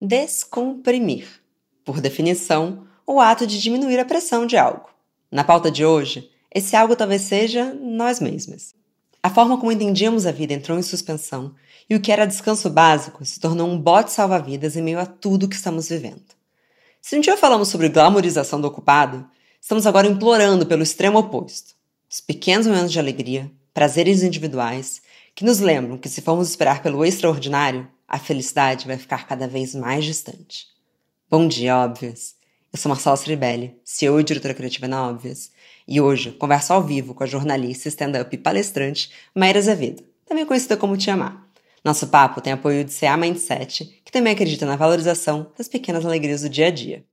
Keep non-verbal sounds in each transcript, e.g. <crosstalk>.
Descomprimir. Por definição, o ato de diminuir a pressão de algo. Na pauta de hoje, esse algo talvez seja nós mesmos. A forma como entendíamos a vida entrou em suspensão e o que era descanso básico se tornou um bote salva-vidas em meio a tudo que estamos vivendo. Se um dia falamos sobre glamorização do ocupado, estamos agora implorando pelo extremo oposto. Os pequenos momentos de alegria, prazeres individuais, que nos lembram que se formos esperar pelo extraordinário, a felicidade vai ficar cada vez mais distante. Bom dia, óbvias! Eu sou Marcela Ceribelli, CEO e diretora criativa na Óbvias, e hoje converso ao vivo com a jornalista, stand-up e palestrante Maíra Azevedo, também conhecida como Te Amar. Nosso papo tem apoio de CA Mindset, que também acredita na valorização das pequenas alegrias do dia a dia.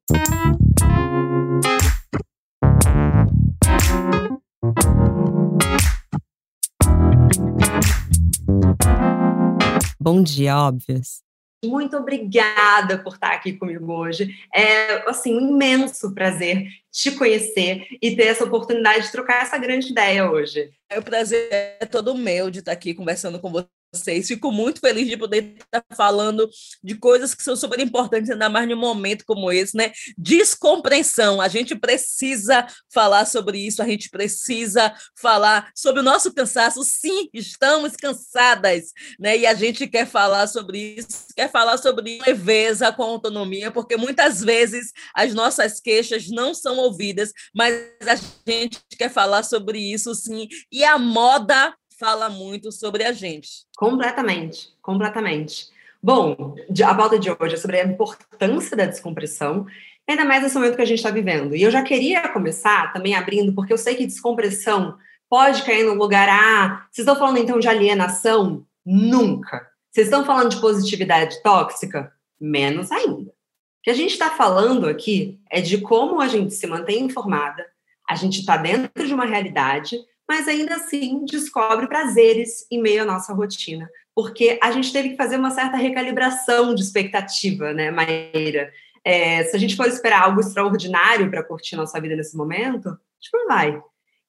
Bom dia, óbvias. Muito obrigada por estar aqui comigo hoje. É assim um imenso prazer te conhecer e ter essa oportunidade de trocar essa grande ideia hoje. É o prazer é todo meu de estar aqui conversando com você vocês. Fico muito feliz de poder estar falando de coisas que são super importantes, ainda mais num momento como esse, né? Descompreensão. A gente precisa falar sobre isso, a gente precisa falar sobre o nosso cansaço. Sim, estamos cansadas, né? E a gente quer falar sobre isso, quer falar sobre leveza com autonomia, porque muitas vezes as nossas queixas não são ouvidas, mas a gente quer falar sobre isso sim. E a moda fala muito sobre a gente. Completamente, completamente. Bom, a pauta de hoje é sobre a importância da descompressão, ainda mais nesse momento que a gente está vivendo. E eu já queria começar também abrindo, porque eu sei que descompressão pode cair no lugar, ah, vocês estão falando então de alienação? Nunca. Vocês estão falando de positividade tóxica? Menos ainda. O que a gente está falando aqui é de como a gente se mantém informada, a gente está dentro de uma realidade, mas ainda assim descobre prazeres em meio à nossa rotina, porque a gente teve que fazer uma certa recalibração de expectativa, né, Maíra? É, se a gente for esperar algo extraordinário para curtir nossa vida nesse momento, a gente não vai.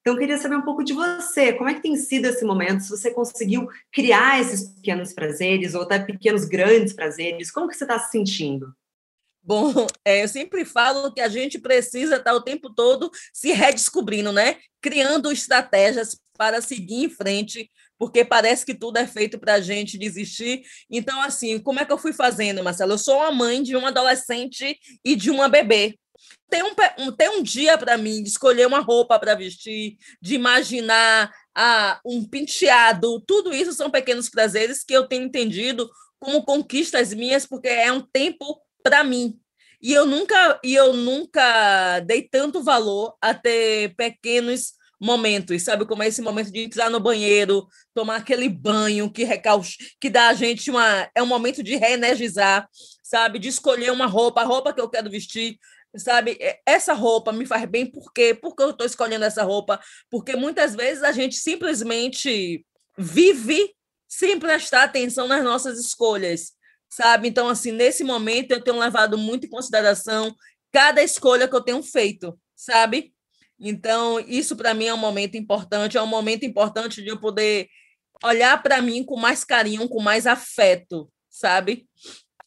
Então, eu queria saber um pouco de você. Como é que tem sido esse momento? Se você conseguiu criar esses pequenos prazeres, ou até pequenos grandes prazeres, como que você está se sentindo? Bom, é, eu sempre falo que a gente precisa estar o tempo todo se redescobrindo, né? Criando estratégias para seguir em frente, porque parece que tudo é feito para a gente desistir. Então, assim, como é que eu fui fazendo, Marcelo? Eu sou uma mãe de um adolescente e de uma bebê. Tem um, tem um dia para mim de escolher uma roupa para vestir, de imaginar ah, um penteado, tudo isso são pequenos prazeres que eu tenho entendido como conquistas minhas, porque é um tempo para mim. E eu nunca e eu nunca dei tanto valor a ter pequenos momentos, sabe como é esse momento de entrar no banheiro, tomar aquele banho que recauch... que dá a gente uma é um momento de reenergizar, sabe, de escolher uma roupa, a roupa que eu quero vestir, sabe? Essa roupa me faz bem por quê? Porque eu estou escolhendo essa roupa, porque muitas vezes a gente simplesmente vive sem prestar atenção nas nossas escolhas sabe? Então, assim, nesse momento eu tenho levado muito em consideração cada escolha que eu tenho feito, sabe? Então, isso para mim é um momento importante, é um momento importante de eu poder olhar para mim com mais carinho, com mais afeto, sabe?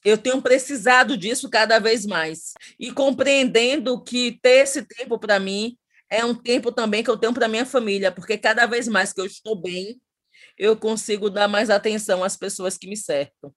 Eu tenho precisado disso cada vez mais e compreendendo que ter esse tempo para mim é um tempo também que eu tenho para minha família, porque cada vez mais que eu estou bem, eu consigo dar mais atenção às pessoas que me cercam.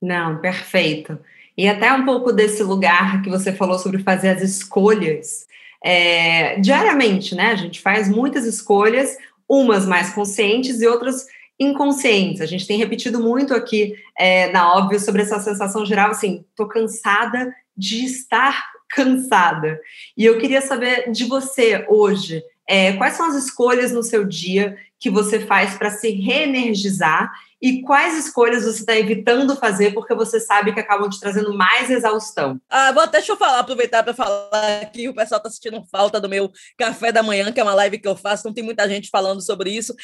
Não, perfeito. E até um pouco desse lugar que você falou sobre fazer as escolhas é, diariamente, né? A gente faz muitas escolhas, umas mais conscientes e outras inconscientes. A gente tem repetido muito aqui é, na óbvio sobre essa sensação geral, assim, tô cansada de estar cansada. E eu queria saber de você hoje, é, quais são as escolhas no seu dia que você faz para se reenergizar e quais escolhas você está evitando fazer porque você sabe que acabam te trazendo mais exaustão? Ah, vou, deixa eu falar, aproveitar para falar que o pessoal está sentindo falta do meu café da manhã, que é uma live que eu faço, não tem muita gente falando sobre isso.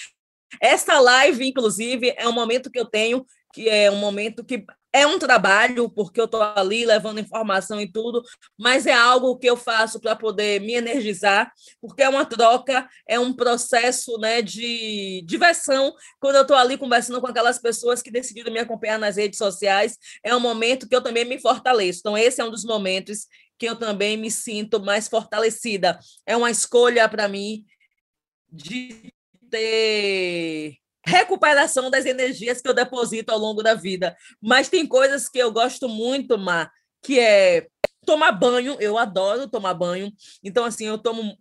Essa live, inclusive, é um momento que eu tenho que é um momento que é um trabalho, porque eu estou ali levando informação e tudo, mas é algo que eu faço para poder me energizar, porque é uma troca, é um processo né, de diversão. Quando eu estou ali conversando com aquelas pessoas que decidiram me acompanhar nas redes sociais, é um momento que eu também me fortaleço. Então, esse é um dos momentos que eu também me sinto mais fortalecida. É uma escolha para mim de ter recuperação das energias que eu deposito ao longo da vida. Mas tem coisas que eu gosto muito, Má, que é tomar banho. Eu adoro tomar banho. Então, assim, eu tomo.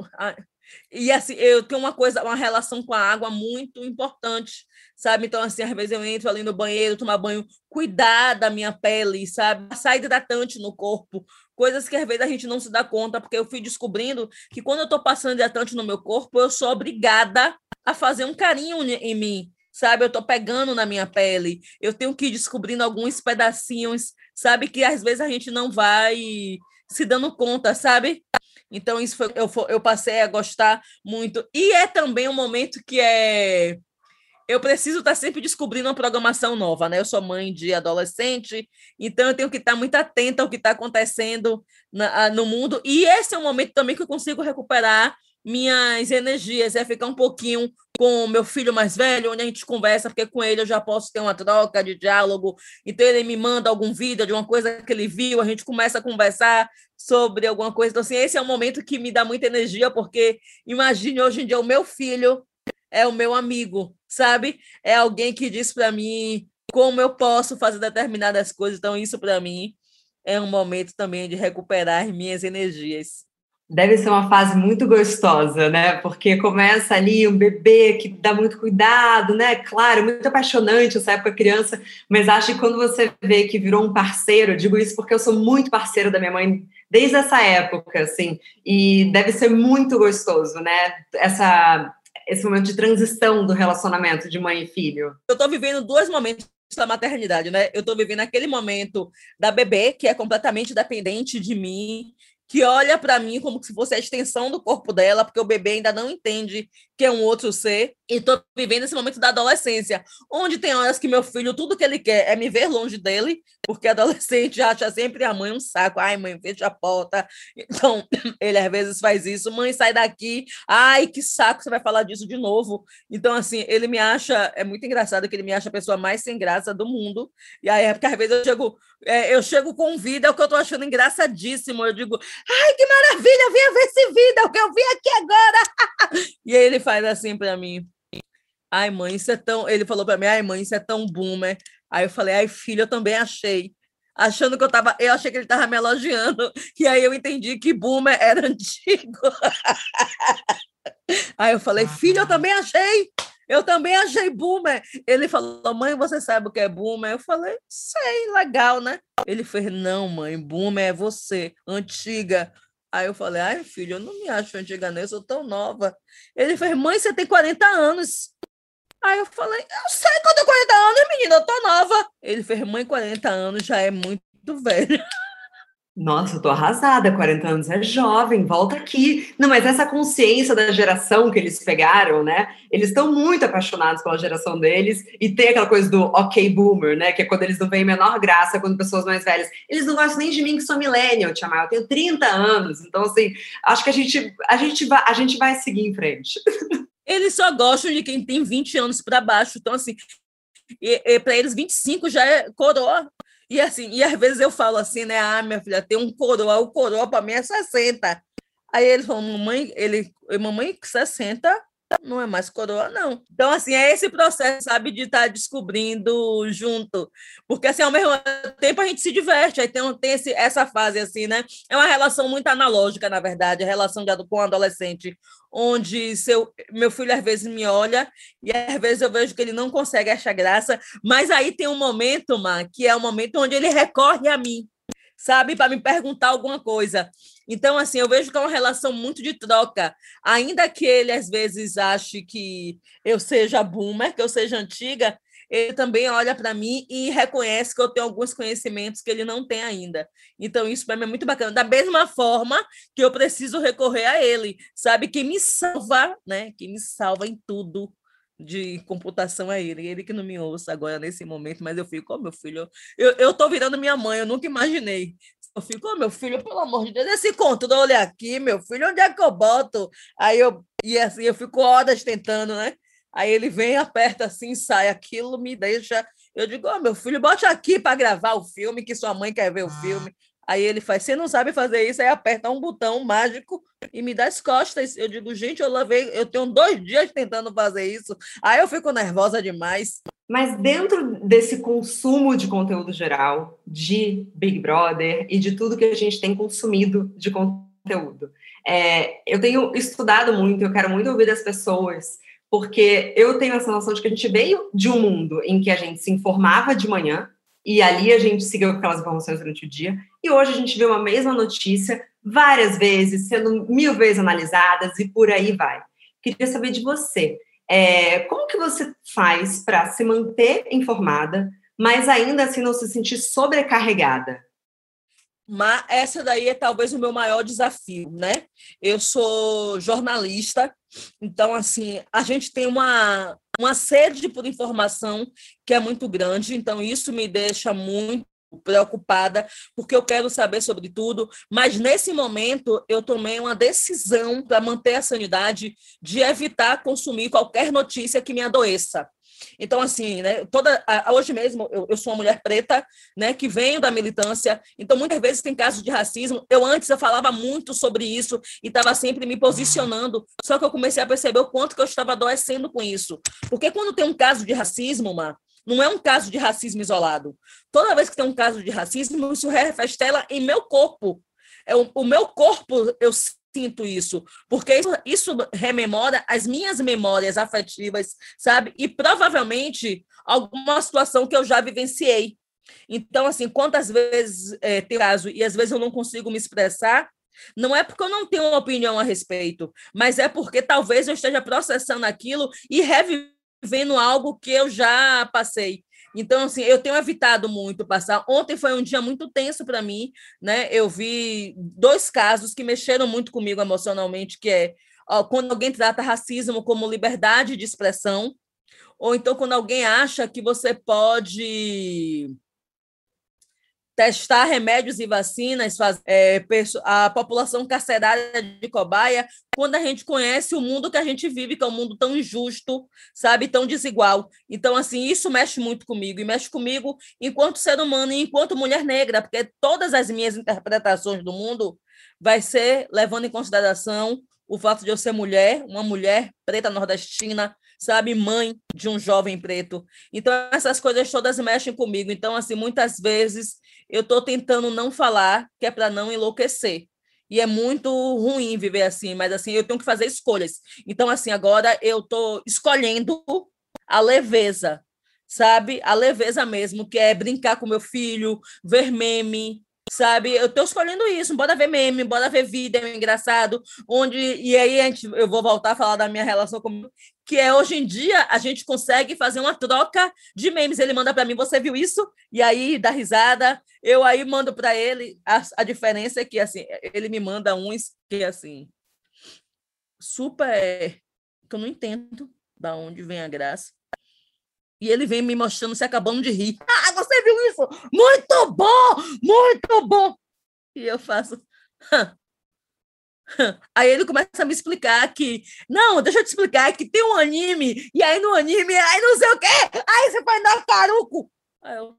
E assim, eu tenho uma coisa, uma relação com a água muito importante, sabe? Então, assim, às vezes eu entro ali no banheiro, tomar banho, cuidar da minha pele, sabe? Passar hidratante no corpo, coisas que às vezes a gente não se dá conta, porque eu fui descobrindo que quando eu estou passando hidratante no meu corpo, eu sou obrigada a fazer um carinho em mim, sabe? Eu estou pegando na minha pele, eu tenho que ir descobrindo alguns pedacinhos, sabe? Que às vezes a gente não vai se dando conta, sabe? Então, isso foi, eu, eu passei a gostar muito. E é também um momento que é. Eu preciso estar sempre descobrindo uma programação nova, né? Eu sou mãe de adolescente, então eu tenho que estar muito atenta ao que está acontecendo na, no mundo. E esse é um momento também que eu consigo recuperar minhas energias, é ficar um pouquinho com o meu filho mais velho, onde a gente conversa, porque com ele eu já posso ter uma troca de diálogo. Então ele me manda algum vídeo de uma coisa que ele viu, a gente começa a conversar sobre alguma coisa. Então, assim, esse é um momento que me dá muita energia, porque imagine hoje em dia o meu filho é o meu amigo, sabe? É alguém que diz para mim como eu posso fazer determinadas coisas. Então, isso para mim é um momento também de recuperar minhas energias. Deve ser uma fase muito gostosa, né? Porque começa ali um bebê que dá muito cuidado, né? Claro, muito apaixonante essa época criança, mas acho que quando você vê que virou um parceiro, digo isso porque eu sou muito parceiro da minha mãe desde essa época, assim, e deve ser muito gostoso, né? Essa esse momento de transição do relacionamento de mãe e filho. Eu estou vivendo dois momentos da maternidade, né? Eu estou vivendo aquele momento da bebê que é completamente dependente de mim que olha para mim como se fosse a extensão do corpo dela, porque o bebê ainda não entende que é um outro ser. E estou vivendo esse momento da adolescência, onde tem horas que meu filho, tudo que ele quer é me ver longe dele, porque adolescente <laughs> acha sempre a mãe um saco. Ai, mãe, fecha a porta. Então, <clears throat> ele às vezes faz isso. Mãe, sai daqui. Ai, que saco, você vai falar disso de novo. Então, assim, ele me acha. É muito engraçado que ele me acha a pessoa mais sem graça do mundo. E aí, é porque às vezes eu chego, é, eu chego com vida, é o que eu tô achando engraçadíssimo. Eu digo, ai, que maravilha, venha ver esse vídeo, é o que eu vi aqui agora. <laughs> e aí ele faz assim para mim. Ai, mãe, isso é tão. Ele falou para mim, ai, mãe, isso é tão boomer. Aí eu falei, ai, filho, eu também achei. Achando que eu tava. Eu achei que ele tava me elogiando. <laughs> E aí eu entendi que boomer era <laughs> antigo. aí eu falei, filho, eu também achei. Eu também achei boomer. Ele falou, mãe, você sabe o que é boomer? Eu falei, sei, legal, né? Ele fez, não, mãe, boomer é você, antiga. Aí eu falei, ai, filho, eu não me acho antiga, nem eu sou tão nova. Ele fez, mãe, você tem 40 anos. Aí eu falei, eu sei que eu tenho 40 anos, menina, eu tô nova. Ele fez, mãe, 40 anos já é muito velho. <laughs> Nossa, eu tô arrasada, 40 anos é jovem, volta aqui. Não, mas essa consciência da geração que eles pegaram, né? Eles estão muito apaixonados pela geração deles e tem aquela coisa do ok boomer, né? Que é quando eles não veem menor graça quando pessoas mais velhas. Eles não gostam nem de mim que sou millennial, Tia Eu tenho 30 anos, então assim, acho que a gente a gente vai a gente vai seguir em frente. Eles só gostam de quem tem 20 anos para baixo, então assim, para eles 25 já é coroa. E assim, e às vezes eu falo assim, né? Ah, minha filha, tem um coroa, o coroa para mim é 60. Aí eles falam, mamãe, ele, mamãe, 60 não é mais coroa, não. Então, assim, é esse processo, sabe, de estar tá descobrindo junto. Porque, assim, ao mesmo tempo a gente se diverte, aí tem, tem esse, essa fase, assim, né? É uma relação muito analógica, na verdade, a relação de, com o adolescente, onde seu, meu filho às vezes me olha e às vezes eu vejo que ele não consegue achar graça, mas aí tem um momento, Má, que é o um momento onde ele recorre a mim, sabe, para me perguntar alguma coisa. Então, assim, eu vejo que é uma relação muito de troca, ainda que ele às vezes ache que eu seja boomer, que eu seja antiga, ele também olha para mim e reconhece que eu tenho alguns conhecimentos que ele não tem ainda. Então, isso para mim é muito bacana. Da mesma forma que eu preciso recorrer a ele, sabe? Que me salva, né? Que me salva em tudo. De computação é ele, ele que não me ouça agora nesse momento, mas eu fico, oh, meu filho, eu, eu tô virando minha mãe, eu nunca imaginei. Eu fico, oh, meu filho, pelo amor de Deus, esse controle aqui, meu filho, onde é que eu boto? Aí eu, e assim, eu fico horas tentando, né? Aí ele vem, aperta assim, sai, aquilo me deixa. Eu digo, oh, meu filho, bote aqui para gravar o filme, que sua mãe quer ver o filme. Aí ele faz, você não sabe fazer isso, aí aperta um botão mágico e me dá as costas. Eu digo, gente, eu lavei, eu tenho dois dias tentando fazer isso. Aí eu fico nervosa demais. Mas dentro desse consumo de conteúdo geral, de Big Brother e de tudo que a gente tem consumido de conteúdo, é, eu tenho estudado muito, eu quero muito ouvir das pessoas, porque eu tenho essa noção de que a gente veio de um mundo em que a gente se informava de manhã, e ali a gente seguiu aquelas informações durante o dia. E hoje a gente vê uma mesma notícia várias vezes, sendo mil vezes analisadas e por aí vai. Queria saber de você, é, como que você faz para se manter informada, mas ainda assim não se sentir sobrecarregada? Mas essa daí é talvez o meu maior desafio, né? Eu sou jornalista, então assim a gente tem uma uma sede por informação que é muito grande, então isso me deixa muito preocupada, porque eu quero saber sobre tudo, mas nesse momento eu tomei uma decisão para manter a sanidade de evitar consumir qualquer notícia que me adoeça. Então, assim, né, toda, hoje mesmo eu, eu, sou uma mulher preta, né, que venho da militância, então muitas vezes tem casos de racismo. Eu antes eu falava muito sobre isso e estava sempre me posicionando, só que eu comecei a perceber o quanto que eu estava adoecendo com isso. Porque quando tem um caso de racismo, Mar, não é um caso de racismo isolado. Toda vez que tem um caso de racismo, isso refestela em meu corpo. É o, o meu corpo, eu sinto isso, porque isso, isso rememora as minhas memórias afetivas, sabe? E provavelmente alguma situação que eu já vivenciei. Então, assim, quantas vezes é, tem caso e às vezes eu não consigo me expressar, não é porque eu não tenho uma opinião a respeito, mas é porque talvez eu esteja processando aquilo e revivendo algo que eu já passei. Então, assim, eu tenho evitado muito passar. Ontem foi um dia muito tenso para mim, né? Eu vi dois casos que mexeram muito comigo emocionalmente, que é quando alguém trata racismo como liberdade de expressão, ou então quando alguém acha que você pode testar remédios e vacinas, é, a população carcerária de cobaia, quando a gente conhece o mundo que a gente vive, que é um mundo tão injusto, sabe, tão desigual. Então, assim, isso mexe muito comigo, e mexe comigo enquanto ser humano e enquanto mulher negra, porque todas as minhas interpretações do mundo vai ser levando em consideração o fato de eu ser mulher, uma mulher preta nordestina, sabe, mãe de um jovem preto. Então, essas coisas todas mexem comigo. Então, assim, muitas vezes eu estou tentando não falar, que é para não enlouquecer. E é muito ruim viver assim, mas assim, eu tenho que fazer escolhas. Então, assim, agora eu estou escolhendo a leveza, sabe? A leveza mesmo, que é brincar com meu filho, ver meme, sabe? Eu estou escolhendo isso, bora ver meme, bora ver vídeo engraçado, onde e aí a gente, eu vou voltar a falar da minha relação com que é hoje em dia a gente consegue fazer uma troca de memes. Ele manda para mim, você viu isso? E aí dá risada. Eu aí mando para ele. A, a diferença é que assim, ele me manda uns que assim super que eu não entendo da onde vem a graça. E ele vem me mostrando se acabando de rir. Ah, você viu isso? Muito bom! Muito bom! E eu faço. <laughs> Aí ele começa a me explicar que, não, deixa eu te explicar que tem um anime, e aí no anime, aí não sei o quê, aí você vai dar caruco. Aí eu,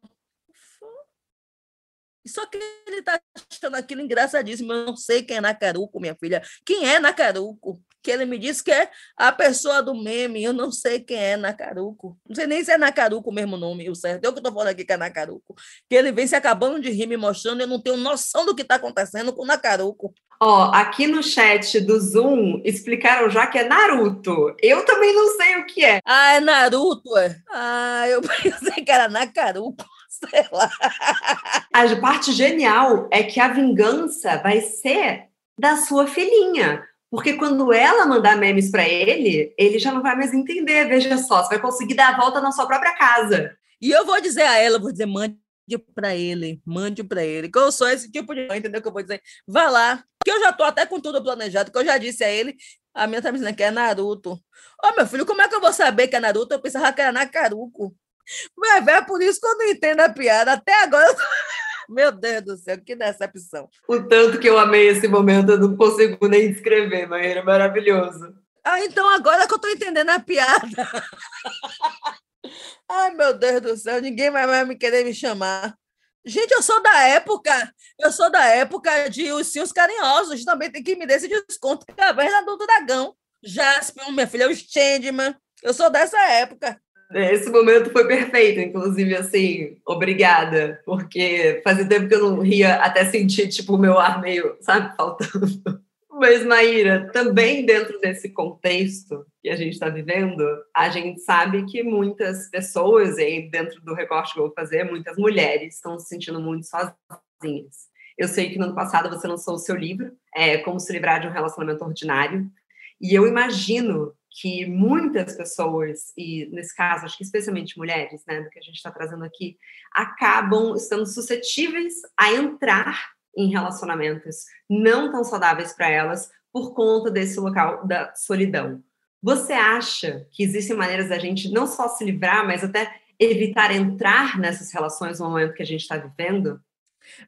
só que ele tá achando aquilo engraçadíssimo. Eu não sei quem é Nacaruco, minha filha. Quem é Nacaruco? Que ele me disse que é a pessoa do meme. Eu não sei quem é Nacaruco. Não sei nem se é Nacaruco o mesmo nome, o certo. Eu que estou falando aqui que é Nacaruco. Que ele vem se acabando de rir, me mostrando. Eu não tenho noção do que está acontecendo com Nacaruco. Ó, aqui no chat do Zoom explicaram já que é Naruto. Eu também não sei o que é. Ah, é Naruto, é? Ah, eu <laughs> pensei que era Nacaruco <laughs> sei lá. A parte genial é que a vingança vai ser da sua filhinha. Porque quando ela mandar memes para ele, ele já não vai mais entender. Veja só, você vai conseguir dar a volta na sua própria casa. E eu vou dizer a ela, vou dizer, mande para ele, mande para ele. Que eu sou esse tipo de mãe, entendeu? Que eu vou dizer, vá lá. Que eu já tô até com tudo planejado, que eu já disse a ele A minha tá me dizendo que é Naruto. Ô, oh, meu filho, como é que eu vou saber que é Naruto? Eu pensava que era Nakaruko. Mas é por isso que eu não entendo a piada. Até agora eu. <laughs> Meu Deus do céu, que decepção. O tanto que eu amei esse momento, eu não consigo nem descrever, mas era maravilhoso. Ah, então agora que eu estou entendendo a piada. <laughs> Ai, meu Deus do céu, ninguém mais vai me querer me chamar. Gente, eu sou da época, eu sou da época de os Cios Carinhosos, também tem que me dar esse desconto, caverna do dragão. Jaspion, minha filha, o Changeman. Eu sou dessa época. Esse momento foi perfeito, inclusive, assim, obrigada, porque fazia tempo que eu não ria até sentir, tipo, o meu ar meio, sabe, faltando. <laughs> Mas, Maíra, também dentro desse contexto que a gente está vivendo, a gente sabe que muitas pessoas, e dentro do recorte que eu vou fazer, muitas mulheres estão se sentindo muito sozinhas. Eu sei que no ano passado você lançou o seu livro, é, Como se livrar de um relacionamento ordinário, e eu imagino que muitas pessoas, e nesse caso, acho que especialmente mulheres, né, do que a gente está trazendo aqui, acabam estando suscetíveis a entrar em relacionamentos não tão saudáveis para elas por conta desse local da solidão. Você acha que existem maneiras da gente não só se livrar, mas até evitar entrar nessas relações no momento que a gente está vivendo?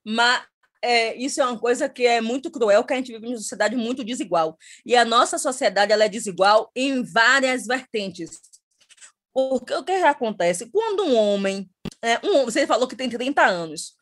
Mas é, isso é uma coisa que é muito cruel, que a gente vive em uma sociedade muito desigual. E a nossa sociedade ela é desigual em várias vertentes. Porque o que acontece? Quando um homem, é, um, você falou que tem 30 anos,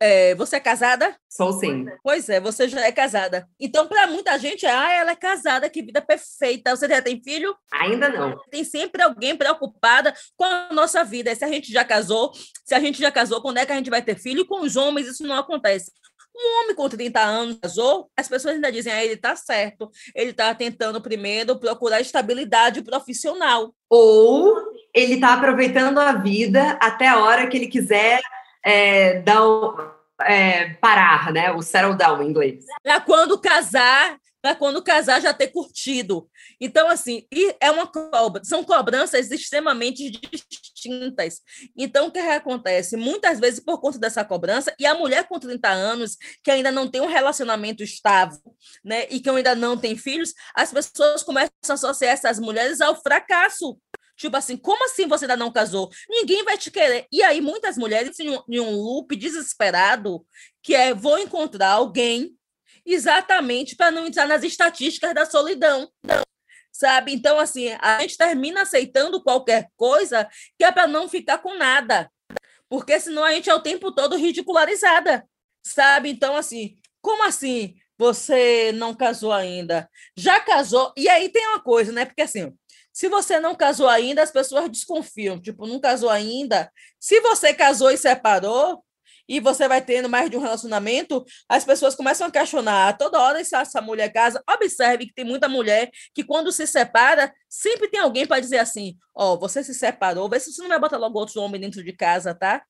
é, você é casada? Sou sim. Pois é, você já é casada. Então, para muita gente, ah, ela é casada, que vida perfeita. Você já tem filho? Ainda não. Tem sempre alguém preocupada com a nossa vida. Se a gente já casou, se a gente já casou, quando é que a gente vai ter filho? Com os homens, isso não acontece. Um homem com 30 anos casou, as pessoas ainda dizem, ah, ele está certo, ele está tentando primeiro procurar estabilidade profissional. Ou ele está aproveitando a vida até a hora que ele quiser é, dar é, parar, né? O settle down em inglês. Para quando casar, para quando casar já ter curtido. Então, assim, é uma cobra, são cobranças extremamente distintas. Então, o que acontece? Muitas vezes, por conta dessa cobrança, e a mulher com 30 anos, que ainda não tem um relacionamento estável, né, e que ainda não tem filhos, as pessoas começam a associar essas mulheres ao fracasso. Tipo assim, como assim você ainda não casou? Ninguém vai te querer. E aí, muitas mulheres em um, em um loop desesperado, que é vou encontrar alguém exatamente para não entrar nas estatísticas da solidão. Sabe? Então, assim, a gente termina aceitando qualquer coisa que é para não ficar com nada. Porque senão a gente é o tempo todo ridicularizada. Sabe? Então, assim, como assim você não casou ainda? Já casou? E aí tem uma coisa, né? Porque assim, se você não casou ainda, as pessoas desconfiam. Tipo, não casou ainda. Se você casou e separou, e você vai tendo mais de um relacionamento, as pessoas começam a questionar toda hora se essa mulher casa. Observe que tem muita mulher que, quando se separa, sempre tem alguém para dizer assim: Ó, oh, você se separou, vê se você não vai botar logo outro homem dentro de casa, tá?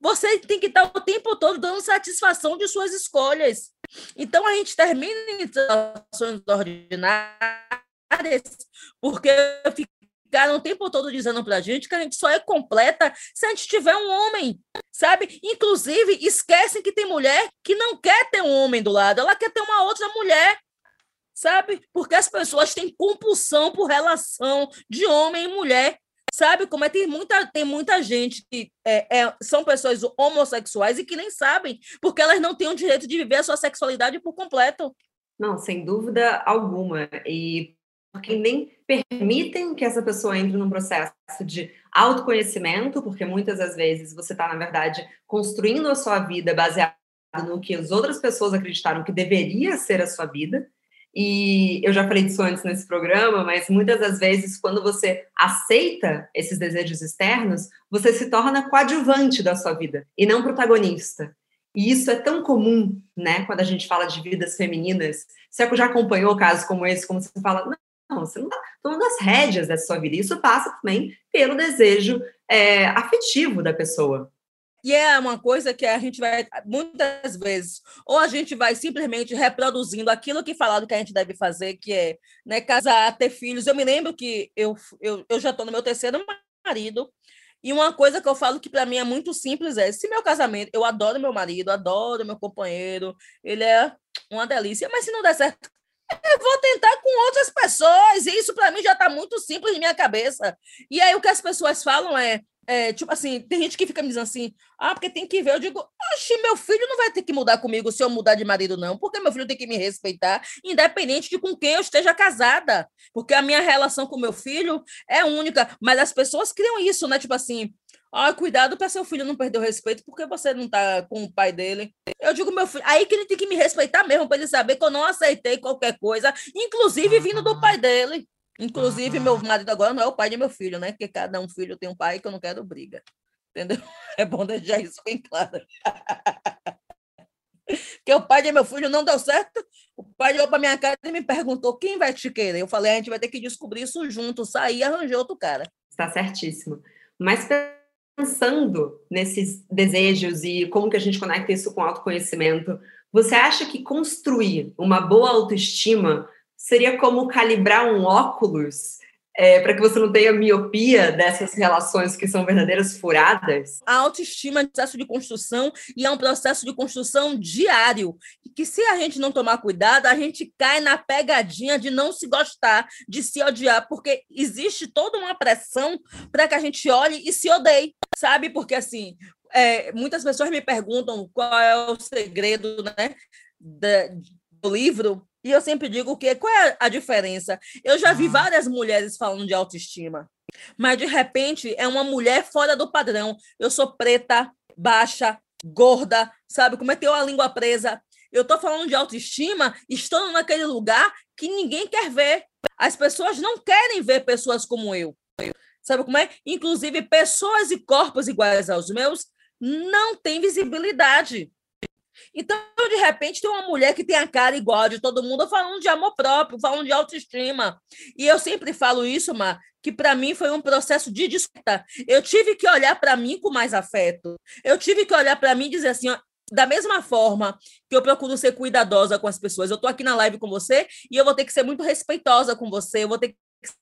Você tem que estar o tempo todo dando satisfação de suas escolhas. Então a gente termina em situações ordinárias porque ficaram o tempo todo dizendo para a gente que a gente só é completa se a gente tiver um homem, sabe? Inclusive, esquecem que tem mulher que não quer ter um homem do lado, ela quer ter uma outra mulher, sabe? Porque as pessoas têm compulsão por relação de homem e mulher. Sabe como é? Tem muita, tem muita gente que é, é, são pessoas homossexuais e que nem sabem, porque elas não têm o direito de viver a sua sexualidade por completo. Não, sem dúvida alguma. E porque nem permitem que essa pessoa entre num processo de autoconhecimento, porque muitas das vezes você está, na verdade, construindo a sua vida baseado no que as outras pessoas acreditaram que deveria ser a sua vida. E eu já falei disso antes nesse programa, mas muitas das vezes, quando você aceita esses desejos externos, você se torna coadjuvante da sua vida e não protagonista. E isso é tão comum, né, quando a gente fala de vidas femininas. Você já acompanhou casos como esse, como você fala, você não está tomando as rédeas da sua vida. Isso passa também pelo desejo é, afetivo da pessoa. E é uma coisa que a gente vai, muitas vezes, ou a gente vai simplesmente reproduzindo aquilo que falaram que a gente deve fazer, que é né, casar, ter filhos. Eu me lembro que eu, eu, eu já estou no meu terceiro marido, e uma coisa que eu falo que para mim é muito simples é: se meu casamento, eu adoro meu marido, adoro meu companheiro, ele é uma delícia, mas se não der certo Eu vou tentar com outras pessoas. E isso para mim já está muito simples na minha cabeça. E aí o que as pessoas falam é, é, tipo assim, tem gente que fica me dizendo assim, ah, porque tem que ver. Eu digo, oxe, meu filho não vai ter que mudar comigo se eu mudar de marido, não, porque meu filho tem que me respeitar, independente de com quem eu esteja casada. Porque a minha relação com meu filho é única. Mas as pessoas criam isso, né? Tipo assim, ah, cuidado para seu filho não perder o respeito, porque você não tá com o pai dele. Eu digo, meu filho, aí que ele tem que me respeitar mesmo, para ele saber que eu não aceitei qualquer coisa, inclusive vindo do pai dele. Inclusive, meu marido agora não é o pai de meu filho, né? Porque cada um filho tem um pai que eu não quero briga. Entendeu? <laughs> É bom deixar isso bem claro. Porque o pai de meu filho não deu certo. O pai olhou para minha cara e me perguntou: quem vai te querer? Eu falei: a gente vai ter que descobrir isso junto. Sair e arranjou outro cara. Está certíssimo. Mas pensando nesses desejos e como que a gente conecta isso com autoconhecimento, você acha que construir uma boa autoestima seria como calibrar um óculos é, para que você não tenha miopia dessas relações que são verdadeiras furadas? A autoestima é um processo de construção e é um processo de construção diário. Que se a gente não tomar cuidado, a gente cai na pegadinha de não se gostar, de se odiar, porque existe toda uma pressão para que a gente olhe e se odeie, sabe? Porque assim, é, muitas pessoas me perguntam qual é o segredo, né? do livro e eu sempre digo que qual é a diferença? Eu já vi várias mulheres falando de autoestima, mas de repente é uma mulher fora do padrão. Eu sou preta, baixa, gorda, sabe? Como é que eu a língua presa? Eu estou falando de autoestima, estando naquele lugar que ninguém quer ver. As pessoas não querem ver pessoas como eu. Sabe como é? Inclusive, pessoas e corpos iguais aos meus não têm visibilidade. Então, de repente, tem uma mulher que tem a cara igual de todo mundo falando de amor próprio, falando de autoestima. E eu sempre falo isso, Mar, que para mim foi um processo de disputa. Eu tive que olhar para mim com mais afeto. Eu tive que olhar para mim e dizer assim, ó, da mesma forma que eu procuro ser cuidadosa com as pessoas, eu estou aqui na live com você e eu vou ter que ser muito respeitosa com você, eu vou ter que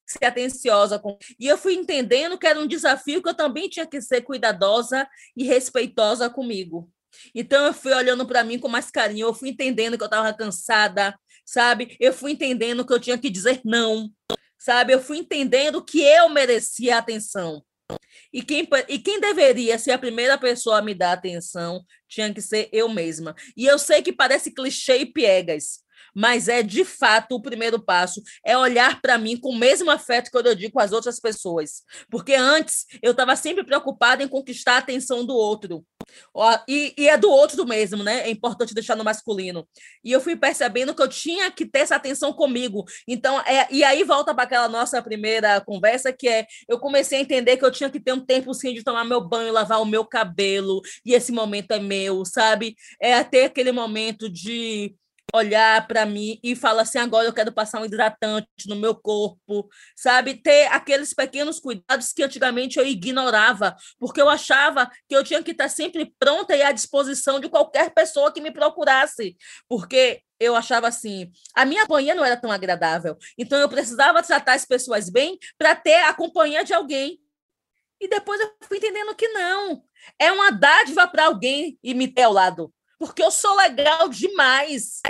ser atenciosa com. E eu fui entendendo que era um desafio que eu também tinha que ser cuidadosa e respeitosa comigo. Então eu fui olhando para mim com mais carinho, eu fui entendendo que eu estava cansada, sabe? Eu fui entendendo que eu tinha que dizer não, sabe? Eu fui entendendo que eu merecia atenção. E quem, e quem deveria ser a primeira pessoa a me dar atenção tinha que ser eu mesma. E eu sei que parece clichê e piegas, mas é de fato o primeiro passo, é olhar para mim com o mesmo afeto que eu dedico às outras pessoas. Porque antes eu estava sempre preocupada em conquistar a atenção do outro. E, e, é do outro mesmo, né? É importante deixar no masculino. E eu fui percebendo que eu tinha que ter essa atenção comigo. Então, é, e aí volta para aquela nossa primeira conversa, que é eu comecei a entender que eu tinha que ter um tempo sim de tomar meu banho, lavar o meu cabelo, e esse momento é meu, sabe? É até aquele momento de olhar para mim e falar assim: agora eu quero passar um hidratante no meu corpo, sabe? Ter aqueles pequenos cuidados que antigamente eu ignorava, porque eu achava que eu tinha que estar sempre pronta e à disposição de qualquer pessoa que me procurasse, porque eu achava assim, a minha companhia não era tão agradável, então eu precisava tratar as pessoas bem para ter a companhia de alguém. E depois eu fui entendendo que não. É uma dádiva para alguém e me ter ao lado porque eu sou legal demais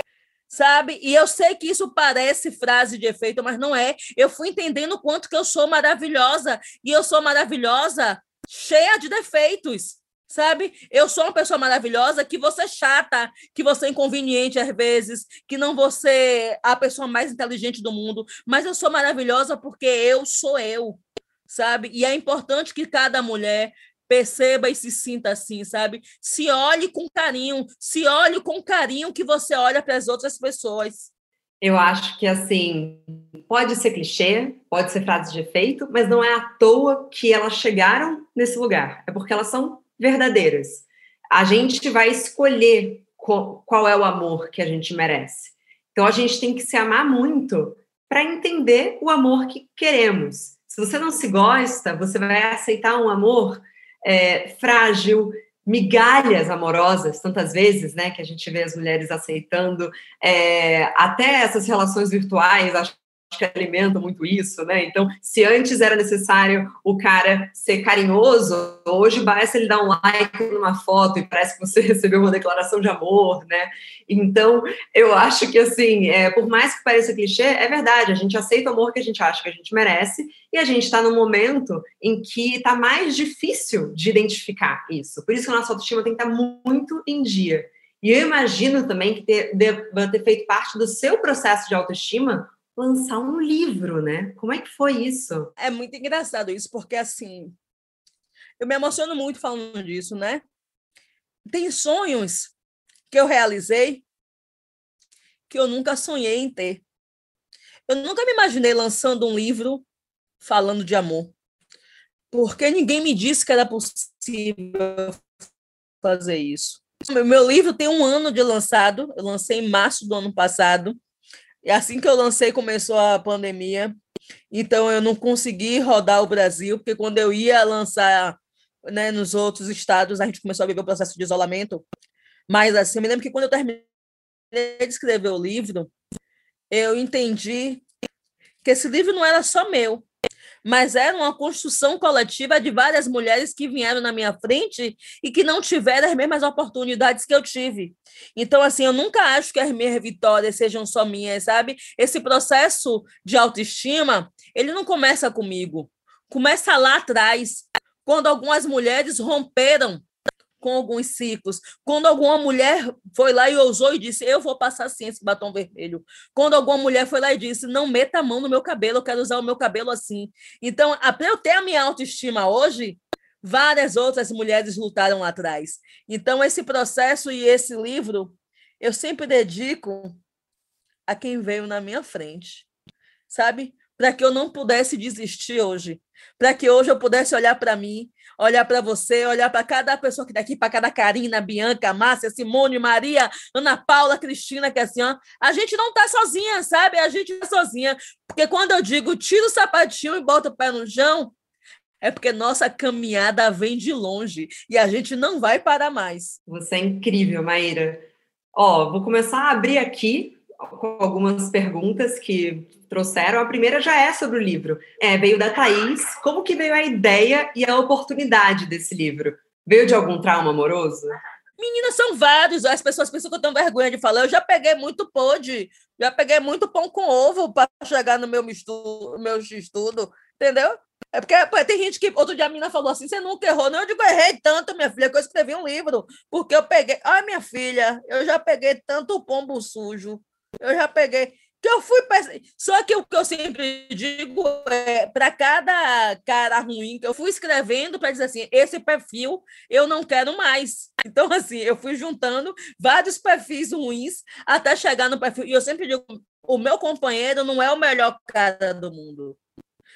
sabe? E eu sei que isso parece frase de efeito, mas não é. Eu fui entendendo o quanto que eu sou maravilhosa e eu sou maravilhosa cheia de defeitos. Sabe? Eu sou uma pessoa maravilhosa que você é chata, que você é inconveniente às vezes, que não você a pessoa mais inteligente do mundo, mas eu sou maravilhosa porque eu sou eu, sabe? E é importante que cada mulher perceba e se sinta assim, sabe? Se olhe com carinho, se olhe com carinho que você olha para as outras pessoas. Eu acho que assim, pode ser clichê, pode ser frase de efeito, mas não é à toa que elas chegaram nesse lugar. É porque elas são verdadeiras. A gente vai escolher qual é o amor que a gente merece. Então a gente tem que se amar muito para entender o amor que queremos. Se você não se gosta, você vai aceitar um amor é, frágil, migalhas amorosas, tantas vezes, né, que a gente vê as mulheres aceitando, é, até essas relações virtuais, acho que alimentam muito isso, né? Então, se antes era necessário o cara ser carinhoso, hoje basta ele dar um like numa foto e parece que você <laughs> recebeu uma declaração de amor, né? Então, eu acho que, assim, é, por mais que pareça clichê, é verdade, a gente aceita o amor que a gente acha que a gente merece e a gente está num momento em que está mais difícil de identificar isso. Por isso que a nossa autoestima tem que estar tá muito em dia. E eu imagino também que ter, deva ter feito parte do seu processo de autoestima lançar um livro, né? Como é que foi isso? É muito engraçado isso, porque assim, eu me emociono muito falando disso, né? Tem sonhos que eu realizei que eu nunca sonhei em ter. Eu nunca me imaginei lançando um livro falando de amor, porque ninguém me disse que era possível fazer isso. Meu livro tem um ano de lançado, eu lancei em março do ano passado, e assim que eu lancei começou a pandemia, então eu não consegui rodar o Brasil, porque quando eu ia lançar né, nos outros estados, a gente começou a viver o processo de isolamento. Mas assim, eu me lembro que quando eu terminei de escrever o livro, eu entendi que esse livro não era só meu, mas era uma construção coletiva de várias mulheres que vieram na minha frente e que não tiveram as mesmas oportunidades que eu tive. Então, assim, eu nunca acho que as minhas vitórias sejam só minhas, sabe? Esse processo de autoestima, ele não começa comigo, começa lá atrás, quando algumas mulheres romperam com alguns ciclos. Quando alguma mulher foi lá e ousou e disse: Eu vou passar assim esse batom vermelho. Quando alguma mulher foi lá e disse: Não meta a mão no meu cabelo, eu quero usar o meu cabelo assim. Então, para eu ter a minha autoestima hoje, várias outras mulheres lutaram lá atrás. Então, esse processo e esse livro, eu sempre dedico a quem veio na minha frente, sabe? Para que eu não pudesse desistir hoje, para que hoje eu pudesse olhar para mim olhar para você, olhar para cada pessoa que está aqui, para cada Karina, Bianca, Márcia, Simone, Maria, Ana Paula, Cristina, que é assim, ó, a gente não está sozinha, sabe? A gente está sozinha. Porque quando eu digo tira o sapatinho e bota o pé no chão, é porque nossa caminhada vem de longe e a gente não vai parar mais. Você é incrível, Maíra. Ó, vou começar a abrir aqui com algumas perguntas que trouxeram. A primeira já é sobre o livro. É, veio da Thaís. Como que veio a ideia e a oportunidade desse livro? Veio de algum trauma amoroso? Meninas, são vários. As pessoas pensam que eu tenho vergonha de falar. Eu já peguei muito pode, já peguei muito pão com ovo para chegar no meu, misto, meu estudo, entendeu? É porque tem gente que. Outro dia a menina falou assim: você nunca errou. Não, eu digo, errei tanto, minha filha, que eu escrevi um livro. Porque eu peguei. Ai, minha filha, eu já peguei tanto pombo sujo. Eu já peguei que eu fui só que o que eu sempre digo é para cada cara ruim que eu fui escrevendo para dizer assim esse perfil eu não quero mais <laughs> então assim eu fui juntando vários perfis ruins até chegar no perfil e eu sempre digo o meu companheiro não é o melhor cara do mundo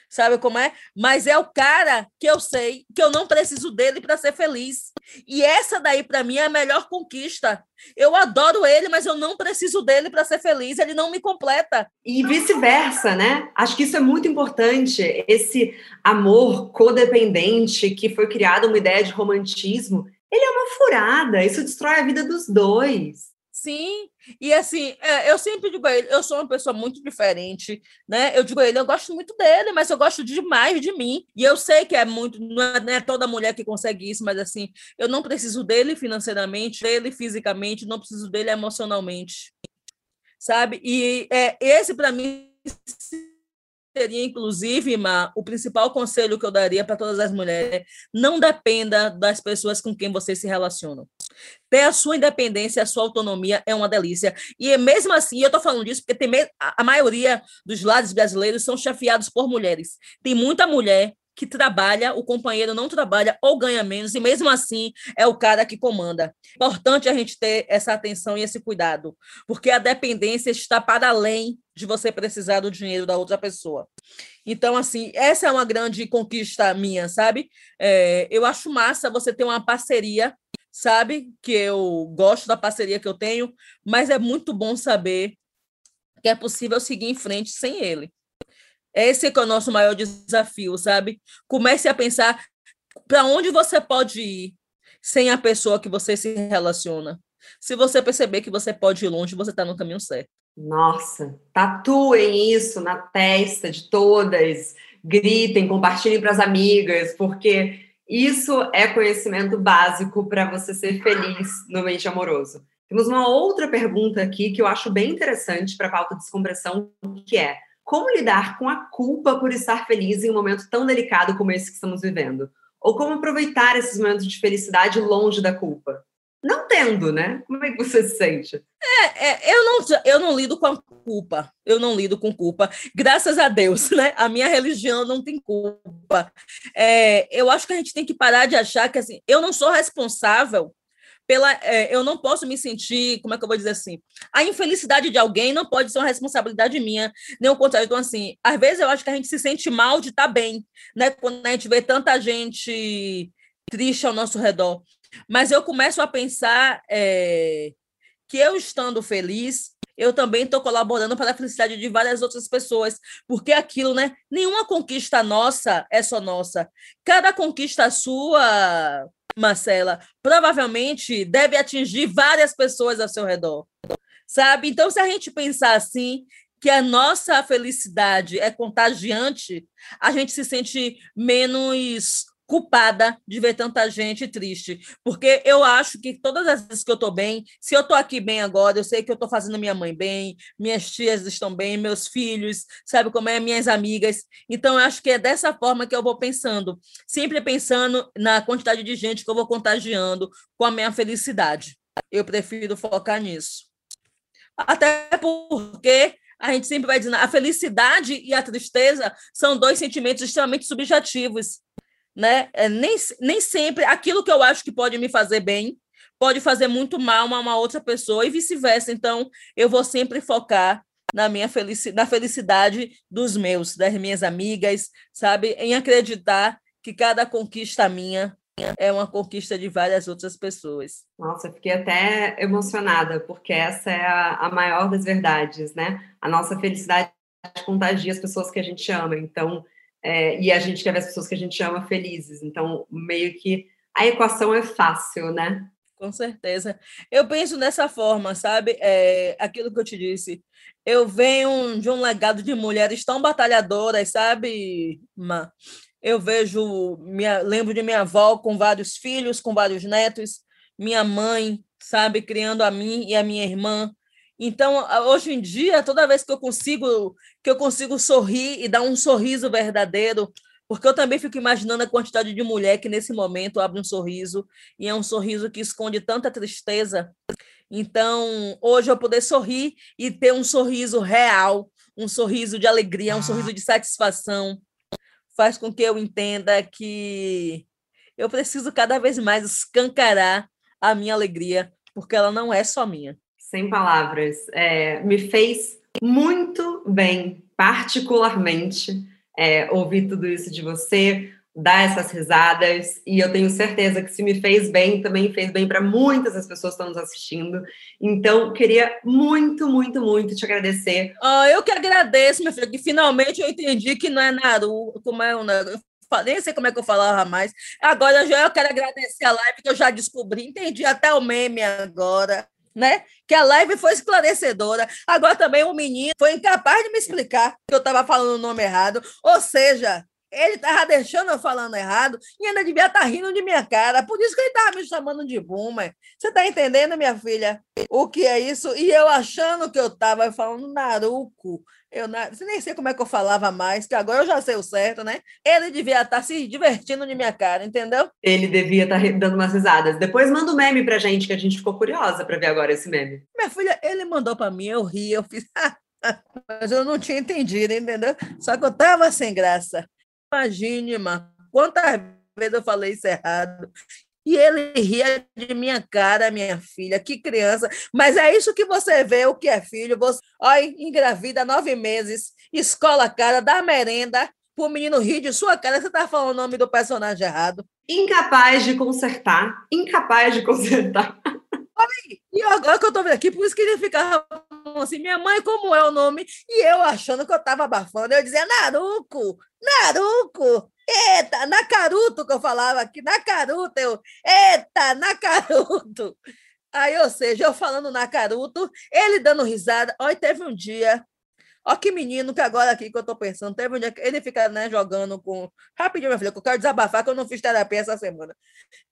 Sabe como é? Mas é o cara que eu sei que eu não preciso dele para ser feliz. E essa daí, para mim, é a melhor conquista. Eu adoro ele, mas eu não preciso dele para ser feliz. Ele não me completa. E vice-versa, né? Acho que isso é muito importante. Esse amor codependente que foi criado uma ideia de romantismo. Ele é uma furada. Isso destrói a vida dos dois. Sim, e assim, é, eu sempre digo a ele, eu sou uma pessoa muito diferente, né? Eu digo a ele, eu gosto muito dele, mas eu gosto demais de mim. E eu sei que é muito, não é, não é, toda mulher que consegue isso, mas assim, eu não preciso dele financeiramente, dele fisicamente, não preciso dele emocionalmente, sabe? E é, esse, para mim, seria, inclusive, Ma, o principal conselho que eu daria para todas as mulheres: não dependa das pessoas com quem você se relaciona. Ter a sua independência, a sua autonomia é uma delícia. E mesmo assim, eu estou falando disso porque tem a maioria dos lados brasileiros são chefiados por mulheres. Tem muita mulher que trabalha, o companheiro não trabalha ou ganha menos, e mesmo assim é o cara que comanda. Importante a gente ter essa atenção e esse cuidado, porque a dependência está para além de você precisar do dinheiro da outra pessoa. Então, assim, essa é uma grande conquista minha, sabe? É, eu acho massa você ter uma parceria, sabe? Que eu gosto da parceria que eu tenho, mas é muito bom saber que é possível seguir em frente sem ele. Esse é o nosso maior desafio, sabe? Comece a pensar para onde você pode ir sem a pessoa que você se relaciona. Se você perceber que você pode ir longe, você está no caminho certo. Nossa, tatuem isso na testa de todas, gritem, compartilhem para as amigas, porque isso é conhecimento básico para você ser feliz no mente amoroso. Temos uma outra pergunta aqui que eu acho bem interessante para a pauta de descompressão, que é como lidar com a culpa por estar feliz em um momento tão delicado como esse que estamos vivendo? Ou como aproveitar esses momentos de felicidade longe da culpa? Não tendo, né? Como é que você se sente? É, é, eu, não, eu não lido com a culpa. Eu não lido com culpa. Graças a Deus, <laughs> né? A minha religião não tem culpa. É, eu acho que a gente tem que parar de achar que assim, eu não sou responsável pela. É, eu não posso me sentir, como é que eu vou dizer assim? A infelicidade de alguém não pode ser uma responsabilidade minha, nem o contrário. Então, assim, às vezes eu acho que a gente se sente mal de estar tá bem, né? Quando a gente vê tanta gente triste ao nosso redor. Mas eu começo a pensar é, que eu estando feliz, eu também estou colaborando para a felicidade de várias outras pessoas, porque aquilo, né? Nenhuma conquista nossa é só nossa. Cada conquista sua Marcela, provavelmente deve atingir várias pessoas ao seu redor, sabe? Então, se a gente pensar assim, que a nossa felicidade é contagiante, a gente se sente menos culpada de ver tanta gente triste, porque eu acho que todas as vezes que eu estou bem, se eu estou aqui bem agora, eu sei que eu estou fazendo minha mãe bem, minhas tias estão bem, meus filhos, sabe como é, minhas amigas. Então, eu acho que é dessa forma que eu vou pensando, sempre pensando na quantidade de gente que eu vou contagiando com a minha felicidade. Eu prefiro focar nisso. Até porque a gente sempre vai dizendo, a felicidade e a tristeza são dois sentimentos extremamente subjetivos né? É, nem, nem sempre aquilo que eu acho que pode me fazer bem pode fazer muito mal a uma outra pessoa e vice-versa. Então, eu vou sempre focar na minha felicidade, na felicidade dos meus, das minhas amigas, sabe? Em acreditar que cada conquista minha é uma conquista de várias outras pessoas. Nossa, fiquei até emocionada, porque essa é a, a maior das verdades, né? A nossa felicidade contagia as pessoas que a gente ama. Então, é, e a gente quer ver as pessoas que a gente ama felizes. Então, meio que a equação é fácil, né? Com certeza. Eu penso dessa forma, sabe? É, aquilo que eu te disse. Eu venho de um legado de mulheres tão batalhadoras, sabe, Ma? Eu vejo, minha, lembro de minha avó com vários filhos, com vários netos, minha mãe, sabe, criando a mim e a minha irmã, então, hoje em dia, toda vez que eu consigo que eu consigo sorrir e dar um sorriso verdadeiro, porque eu também fico imaginando a quantidade de mulher que nesse momento abre um sorriso e é um sorriso que esconde tanta tristeza. Então, hoje eu poder sorrir e ter um sorriso real, um sorriso de alegria, um sorriso de satisfação, faz com que eu entenda que eu preciso cada vez mais escancarar a minha alegria, porque ela não é só minha sem palavras. É, me fez muito bem, particularmente, é, ouvir tudo isso de você, dar essas risadas, e eu tenho certeza que se me fez bem, também fez bem para muitas das pessoas que estão nos assistindo. Então, queria muito, muito, muito te agradecer. Ah, eu que agradeço, meu filho, que finalmente eu entendi que não é Naruto, como é o Naruto nem sei como é que eu falava mais. Agora já eu quero agradecer a live que eu já descobri, entendi até o meme agora né? Que a live foi esclarecedora. Agora também o menino foi incapaz de me explicar que eu estava falando o nome errado. Ou seja, ele estava deixando eu falando errado e ainda devia estar tá rindo de minha cara. Por isso que ele estava me chamando de boomer. Você está entendendo, minha filha? O que é isso? E eu achando que eu estava falando Naruco. Eu nem sei como é que eu falava mais, que agora eu já sei o certo, né? Ele devia estar tá se divertindo de minha cara, entendeu? Ele devia estar tá dando umas risadas. Depois manda um meme pra gente, que a gente ficou curiosa para ver agora esse meme. Minha filha, ele mandou para mim, eu ri, eu fiz. <laughs> Mas eu não tinha entendido, entendeu? Só que eu tava sem graça. Imagine, mano, quantas vezes eu falei isso errado. E ele ria de minha cara, minha filha, que criança. Mas é isso que você vê, o que é filho. Você, olha, engravida nove meses, escola cara, dá merenda, o menino rir de sua cara, você está falando o nome do personagem errado. Incapaz de consertar, incapaz de consertar. <laughs> E agora que eu estou vendo aqui, por isso que ele ficava assim, minha mãe, como é o nome? E eu achando que eu estava abafando, eu dizia, Naruco, Naruco, Eita, Nacaruto que eu falava aqui, Nacaruto, eu, eita, Nacaruto. Aí, ou seja, eu falando na Caruto, ele dando risada. Olha, teve um dia Ó, que menino que agora aqui que eu tô pensando, teve um dia que ele fica né, jogando com. Rapidinho, minha filha, que eu quero desabafar, que eu não fiz terapia essa semana.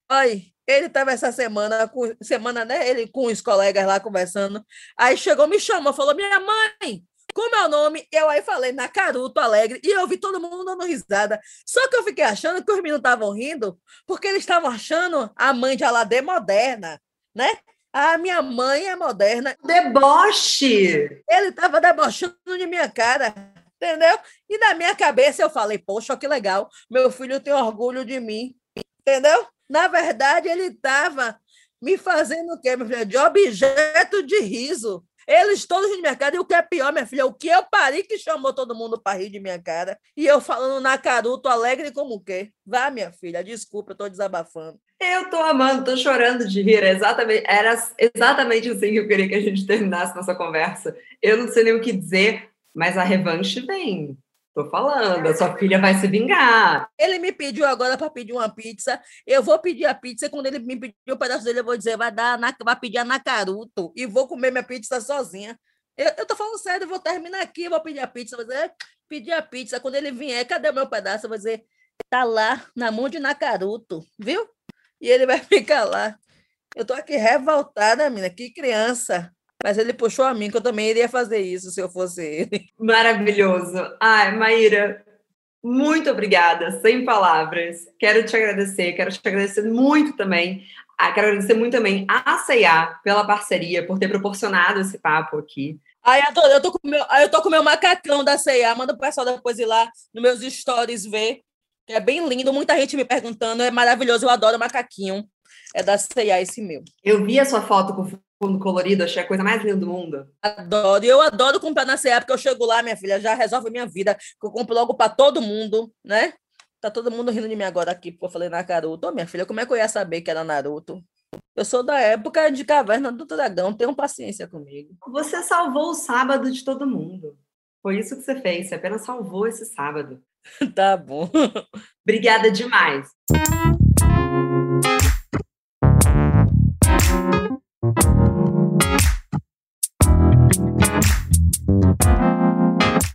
Aí, ele estava essa semana, com, semana, né? Ele com os colegas lá conversando. Aí chegou, me chamou, falou: Minha mãe, como é o nome? Eu aí falei, Nacaruto Alegre, e eu vi todo mundo dando risada. Só que eu fiquei achando que os meninos estavam rindo, porque eles estavam achando a mãe de Aladê moderna, né? A minha mãe é moderna. Deboche! Ele estava debochando de minha cara, entendeu? E na minha cabeça eu falei, poxa, que legal, meu filho tem orgulho de mim, entendeu? Na verdade, ele estava me fazendo o quê, minha filha? De objeto de riso. Eles todos de minha cara, e o que é pior, minha filha, o que eu parei que chamou todo mundo para rir de minha cara, e eu falando na caruto, alegre como o quê? Vá, minha filha, desculpa, eu estou desabafando. Eu tô amando, tô chorando de rir. exatamente, era exatamente assim que eu queria que a gente terminasse nossa conversa. Eu não sei nem o que dizer, mas a revanche vem. Tô falando, a sua filha vai se vingar. Ele me pediu agora para pedir uma pizza. Eu vou pedir a pizza. E quando ele me pedir um pedaço dele, eu vou dizer, vai dar, na, vai pedir a Nacaruto. E vou comer minha pizza sozinha. Eu, eu tô falando sério, eu vou terminar aqui, vou pedir a pizza. Vou dizer, pedir a pizza. Quando ele vier, cadê o meu pedaço? Eu vou dizer, tá lá, na mão de Nacaruto, viu? e ele vai <laughs> ficar lá. Eu tô aqui revoltada, menina, que criança. Mas ele puxou a mim, que eu também iria fazer isso se eu fosse ele. <laughs> Maravilhoso. Ai, Maíra, muito obrigada, sem palavras. Quero te agradecer, quero te agradecer muito também. Ah, quero agradecer muito também a C&A pela parceria, por ter proporcionado esse papo aqui. Ai, adoro, eu tô com meu, eu tô com meu macacão da C&A, manda o pessoal depois ir lá nos meus stories ver. É bem lindo, muita gente me perguntando, é maravilhoso, eu adoro macaquinho. É da C&A esse meu. Eu vi a sua foto com fundo colorido, achei a coisa mais linda do mundo. Adoro, eu adoro comprar na C&A, porque eu chego lá, minha filha, já resolve a minha vida, eu compro logo para todo mundo, né? Tá todo mundo rindo de mim agora aqui, porque eu falei na Naruto. Ô, minha filha, como é que eu ia saber que era Naruto? Eu sou da época de Caverna do Dragão, tenham paciência comigo. Você salvou o sábado de todo mundo. Foi isso que você fez, você apenas salvou esse sábado. <laughs> tá bom. Obrigada demais.